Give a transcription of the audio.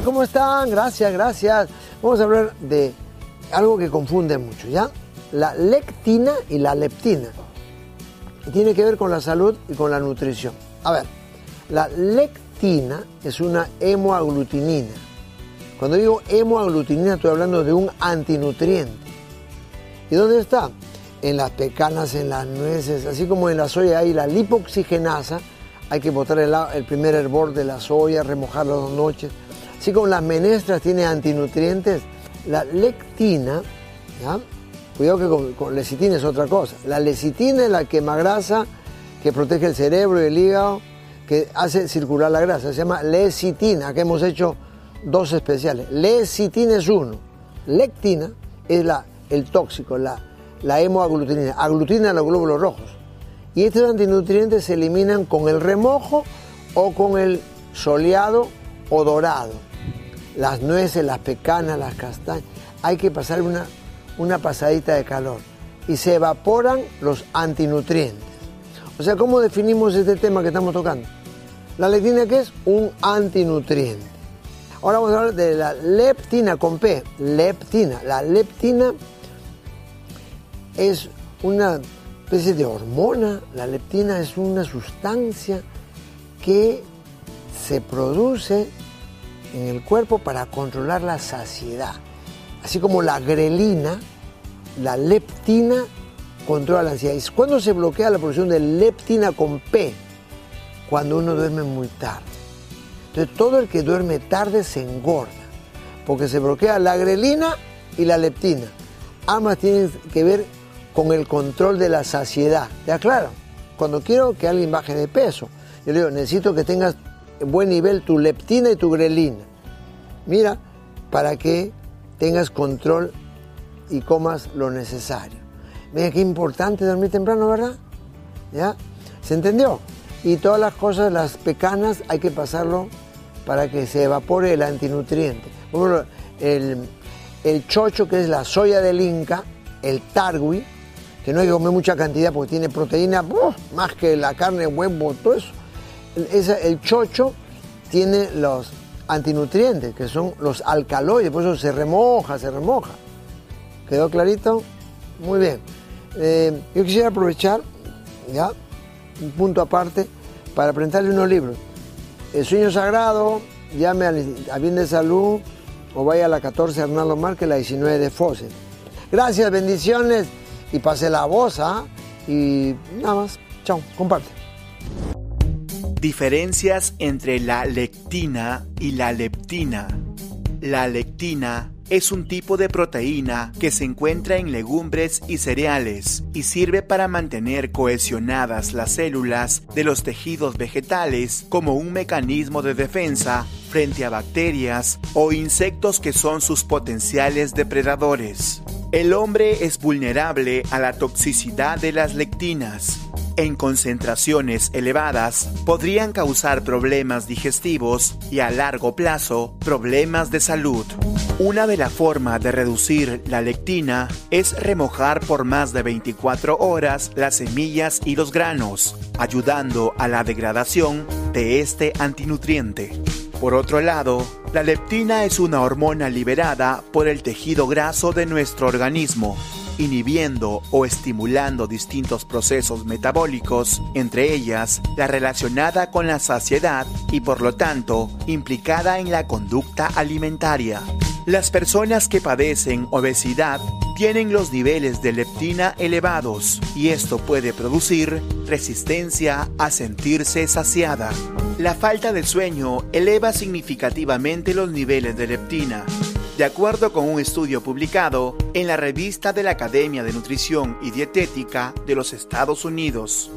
¿cómo están? Gracias, gracias. Vamos a hablar de algo que confunde mucho, ¿ya? La lectina y la leptina. Tiene que ver con la salud y con la nutrición. A ver, la lectina es una hemoaglutinina. Cuando digo hemoaglutinina estoy hablando de un antinutriente. ¿Y dónde está? En las pecanas, en las nueces, así como en la soya hay la lipoxigenasa, hay que botar el, primer hervor de la soya, remojarlo dos noches. Así como las menestras tienen antinutrientes, la lectina, cuidado que con, lecitina es otra cosa. La lecitina es la quema grasa que protege el cerebro y el hígado, que hace circular la grasa. Se llama lecitina, que hemos hecho dos especiales. Lecitina es uno. Lectina es la, el tóxico, la, la hemoaglutinina. Aglutina los glóbulos rojos. Y estos antinutrientes se eliminan con el remojo o con el soleado o dorado las nueces, las pecanas, las castañas, hay que pasar una, una pasadita de calor y se evaporan los antinutrientes. O sea, ¿cómo definimos este tema que estamos tocando? La lectina que es un antinutriente. Ahora vamos a hablar de la leptina con P, leptina. La leptina es una especie de hormona, la leptina es una sustancia que se produce en el cuerpo para controlar la saciedad. Así como la grelina, la leptina controla la ansiedad. ¿Y cuándo se bloquea la producción de leptina con P? Cuando uno duerme muy tarde. Entonces todo el que duerme tarde se engorda, porque se bloquea la grelina y la leptina. Ambas tienen que ver con el control de la saciedad. ¿Ya claro? Cuando quiero que alguien baje de peso, yo le digo, necesito que tengas buen nivel tu leptina y tu grelina. Mira, para que tengas control y comas lo necesario. Mira qué importante dormir temprano, ¿verdad? ¿Ya? ¿Se entendió? Y todas las cosas, las pecanas, hay que pasarlo para que se evapore el antinutriente. El, el chocho, que es la soya del Inca, el targui, que no hay que comer mucha cantidad porque tiene proteína, más que la carne, huevo, todo eso. El chocho tiene los antinutrientes, que son los alcaloides, por eso se remoja, se remoja. ¿Quedó clarito? Muy bien. Eh, yo quisiera aprovechar, ya, un punto aparte, para presentarle unos libros. El sueño sagrado, llame a, Bien de Salud o vaya a la 14 Arnaldo Márquez, la 19 de Fose. Gracias, bendiciones y pase la voz, ¿ah? Y nada más. Chao, comparte. Diferencias entre la lectina y la leptina. La lectina es un tipo de proteína que se encuentra en legumbres y cereales y sirve para mantener cohesionadas las células de los tejidos vegetales como un mecanismo de defensa frente a bacterias o insectos que son sus potenciales depredadores. El hombre es vulnerable a la toxicidad de las lectinas en concentraciones elevadas podrían causar problemas digestivos y a largo plazo problemas de salud. Una de las formas de reducir la lectina es remojar por más de 24 horas las semillas y los granos, ayudando a la degradación de este antinutriente. Por otro lado, la leptina es una hormona liberada por el tejido graso de nuestro organismo inhibiendo o estimulando distintos procesos metabólicos, entre ellas la relacionada con la saciedad y por lo tanto implicada en la conducta alimentaria. Las personas que padecen obesidad tienen los niveles de leptina elevados y esto puede producir resistencia a sentirse saciada. La falta de sueño eleva significativamente los niveles de leptina, de acuerdo con un estudio publicado en la revista de la Academia de Nutrición y Dietética de los Estados Unidos.